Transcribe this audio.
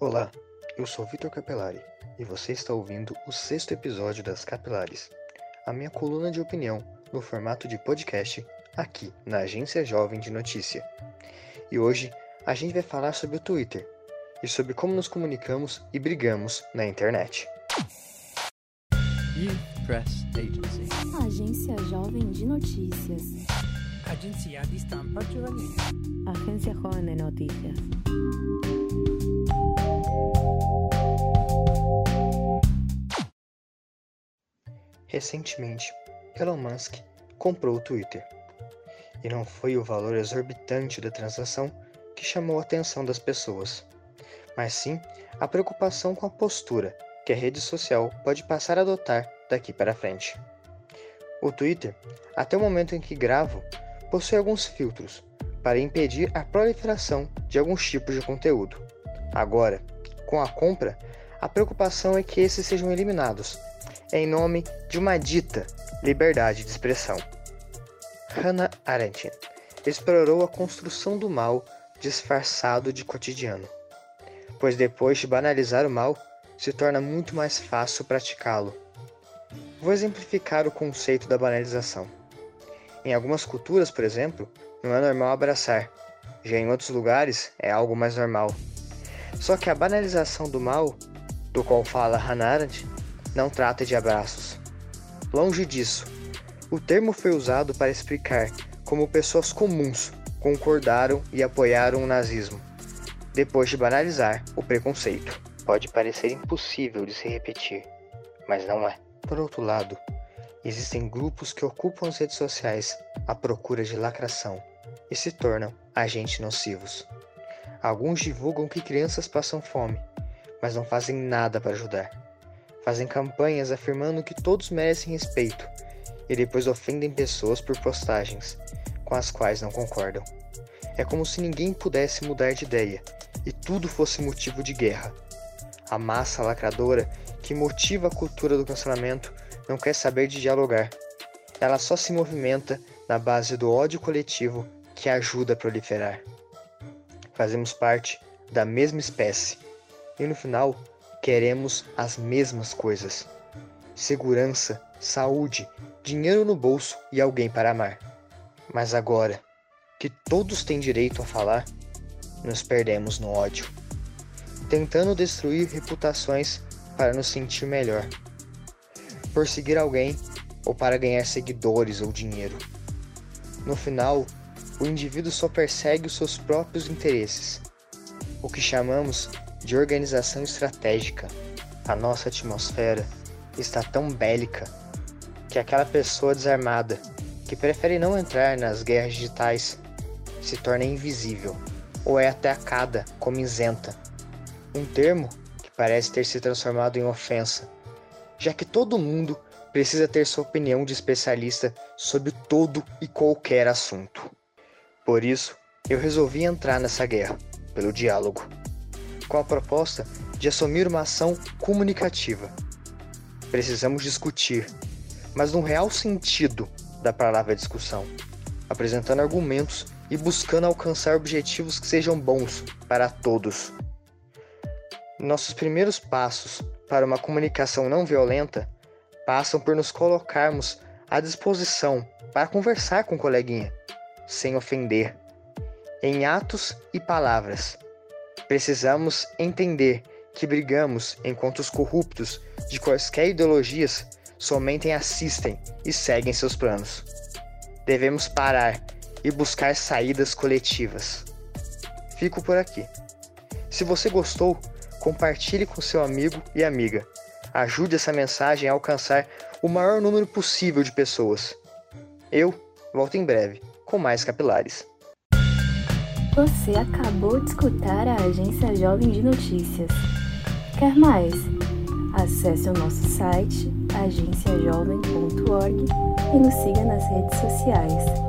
Olá, eu sou Vitor Capelari e você está ouvindo o sexto episódio das Capilares, a minha coluna de opinião no formato de podcast aqui na Agência Jovem de Notícia. E hoje a gente vai falar sobre o Twitter e sobre como nos comunicamos e brigamos na internet. Youth Press Agency. Agência Jovem de Notícias. Agenzia di stampa giovanile. Agencia Joven de Noticias. Recentemente, Elon Musk comprou o Twitter. E não foi o valor exorbitante da transação que chamou a atenção das pessoas, mas sim a preocupação com a postura que a rede social pode passar a adotar daqui para frente. O Twitter, até o momento em que gravo, possui alguns filtros para impedir a proliferação de alguns tipos de conteúdo. Agora, com a compra, a preocupação é que esses sejam eliminados em nome de uma dita liberdade de expressão. Hannah Arendt explorou a construção do mal disfarçado de cotidiano, pois depois de banalizar o mal, se torna muito mais fácil praticá-lo. Vou exemplificar o conceito da banalização. Em algumas culturas, por exemplo, não é normal abraçar, já em outros lugares é algo mais normal. Só que a banalização do mal, do qual fala Hannah Arendt, não trata de abraços. Longe disso, o termo foi usado para explicar como pessoas comuns concordaram e apoiaram o nazismo, depois de banalizar o preconceito. Pode parecer impossível de se repetir, mas não é. Por outro lado, existem grupos que ocupam as redes sociais à procura de lacração e se tornam agentes nocivos. Alguns divulgam que crianças passam fome, mas não fazem nada para ajudar. Fazem campanhas afirmando que todos merecem respeito e depois ofendem pessoas por postagens com as quais não concordam. É como se ninguém pudesse mudar de ideia e tudo fosse motivo de guerra. A massa lacradora que motiva a cultura do cancelamento não quer saber de dialogar. Ela só se movimenta na base do ódio coletivo que ajuda a proliferar. Fazemos parte da mesma espécie e no final queremos as mesmas coisas: segurança, saúde, dinheiro no bolso e alguém para amar. Mas agora que todos têm direito a falar, nos perdemos no ódio, tentando destruir reputações para nos sentir melhor, por seguir alguém ou para ganhar seguidores ou dinheiro. No final, o indivíduo só persegue os seus próprios interesses, o que chamamos de organização estratégica. A nossa atmosfera está tão bélica que aquela pessoa desarmada que prefere não entrar nas guerras digitais se torna invisível ou é atacada como isenta. Um termo que parece ter se transformado em ofensa, já que todo mundo precisa ter sua opinião de especialista sobre todo e qualquer assunto. Por isso, eu resolvi entrar nessa guerra, pelo diálogo, com a proposta de assumir uma ação comunicativa. Precisamos discutir, mas no real sentido da palavra discussão, apresentando argumentos e buscando alcançar objetivos que sejam bons para todos. Nossos primeiros passos para uma comunicação não violenta passam por nos colocarmos à disposição para conversar com o coleguinha, sem ofender, em atos e palavras. Precisamos entender que brigamos enquanto os corruptos de quaisquer ideologias somente assistem e seguem seus planos. Devemos parar e buscar saídas coletivas. Fico por aqui. Se você gostou, compartilhe com seu amigo e amiga. Ajude essa mensagem a alcançar o maior número possível de pessoas. Eu volto em breve com mais capilares. Você acabou de escutar a Agência Jovem de Notícias. Quer mais? Acesse o nosso site agenciajovem.org e nos siga nas redes sociais.